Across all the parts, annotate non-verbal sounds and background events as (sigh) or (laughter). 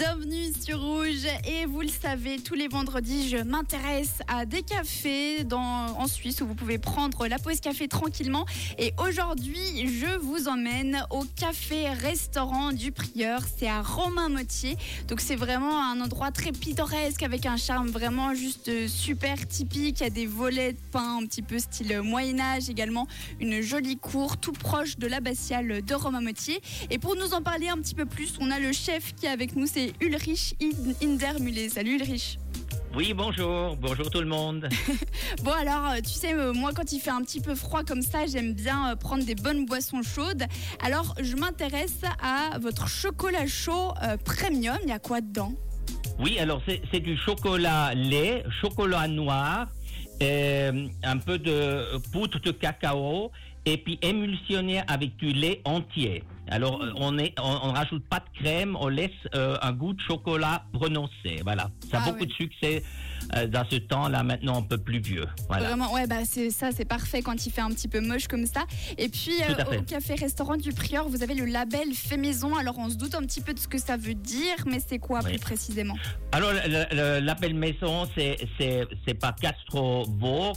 Bienvenue sur Rouge et vous le savez, tous les vendredis, je m'intéresse à des cafés dans, en Suisse où vous pouvez prendre la pause café tranquillement. Et aujourd'hui, je vous emmène au café-restaurant du Prieur. C'est à Romain-Motier. Donc c'est vraiment un endroit très pittoresque avec un charme vraiment juste super typique. Il y a des volets de pain un petit peu style Moyen-Âge également. Une jolie cour tout proche de l'abbatiale de Romain-Motier. Et pour nous en parler un petit peu plus, on a le chef qui est avec nous, c'est Ulrich Indermulé. Salut Ulrich. Oui, bonjour, bonjour tout le monde. (laughs) Bon alors, euh, tu sais, euh, moi quand il fait un petit peu froid comme ça, j'aime bien euh, prendre des bonnes boissons chaudes. Alors, je m'intéresse à votre chocolat chaud euh, premium. Il y a quoi dedans? Oui, alors c'est c'est du chocolat lait, chocolat noir, euh, un peu de poudre de cacao et puis émulsionné avec du lait entier. Alors euh, on on rajoute pas de crème, on laisse euh, un goût de chocolat prononcé. Voilà, ça a Ah beaucoup de succès euh, dans ce temps-là. Maintenant, un peu plus vieux. Voilà. Vraiment, ouais, bah c'est ça, c'est parfait quand il fait un petit peu moche comme ça. Et puis euh, au café-restaurant du Prieur, vous avez le label fait maison. Alors on se doute un petit peu de ce que ça veut dire, mais c'est quoi Oui. plus précisément? Alors, le- le- l'appel maison, c'est c'est c'est pas Castro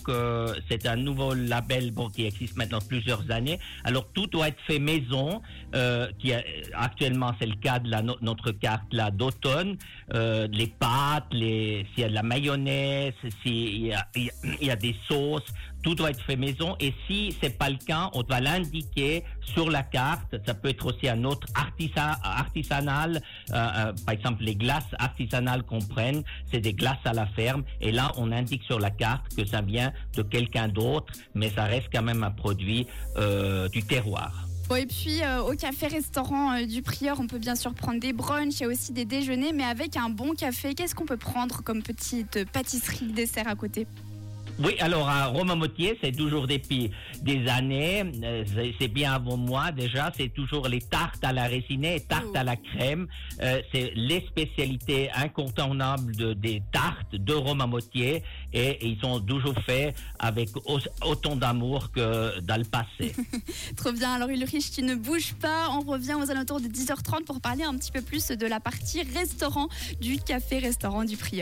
que c'est un nouveau label bon, qui existe maintenant plusieurs années. Alors, tout doit être fait maison, euh, qui a- actuellement c'est le cas de notre carte là d'automne. Euh, les pâtes, les s'il y a de la mayonnaise, s'il y a, il y a- des sauces, tout doit être fait maison. Et si c'est pas le cas, on va l'indiquer sur la carte. Ça peut être aussi un autre artisan, artisanal. Euh, euh, par exemple, les glaces artisanales qu'on prenne, c'est des glaces à la ferme. Et là, on indique sur la carte que ça vient de quelqu'un d'autre, mais ça reste quand même un produit euh, du terroir. Bon, et puis euh, au café-restaurant euh, du Prieur, on peut bien sûr prendre des brunchs, il y a aussi des déjeuners, mais avec un bon café, qu'est-ce qu'on peut prendre comme petite pâtisserie, dessert à côté? Oui, alors à Romain Motier, c'est toujours depuis des années, euh, c'est- bien avant moi déjà, c'est toujours les tartes à la résinée tartes à la crème. Euh, c'est les spécialités incontournables de, des tartes de Romain Motier et, ils sont toujours faits avec au- autant d'amour que dans le passé. (laughs) Trop bien, alors Ulrich, tu ne bouges pas, on revient aux alentours de 10h30 pour parler un petit peu plus de la partie restaurant du café-restaurant du Prieur.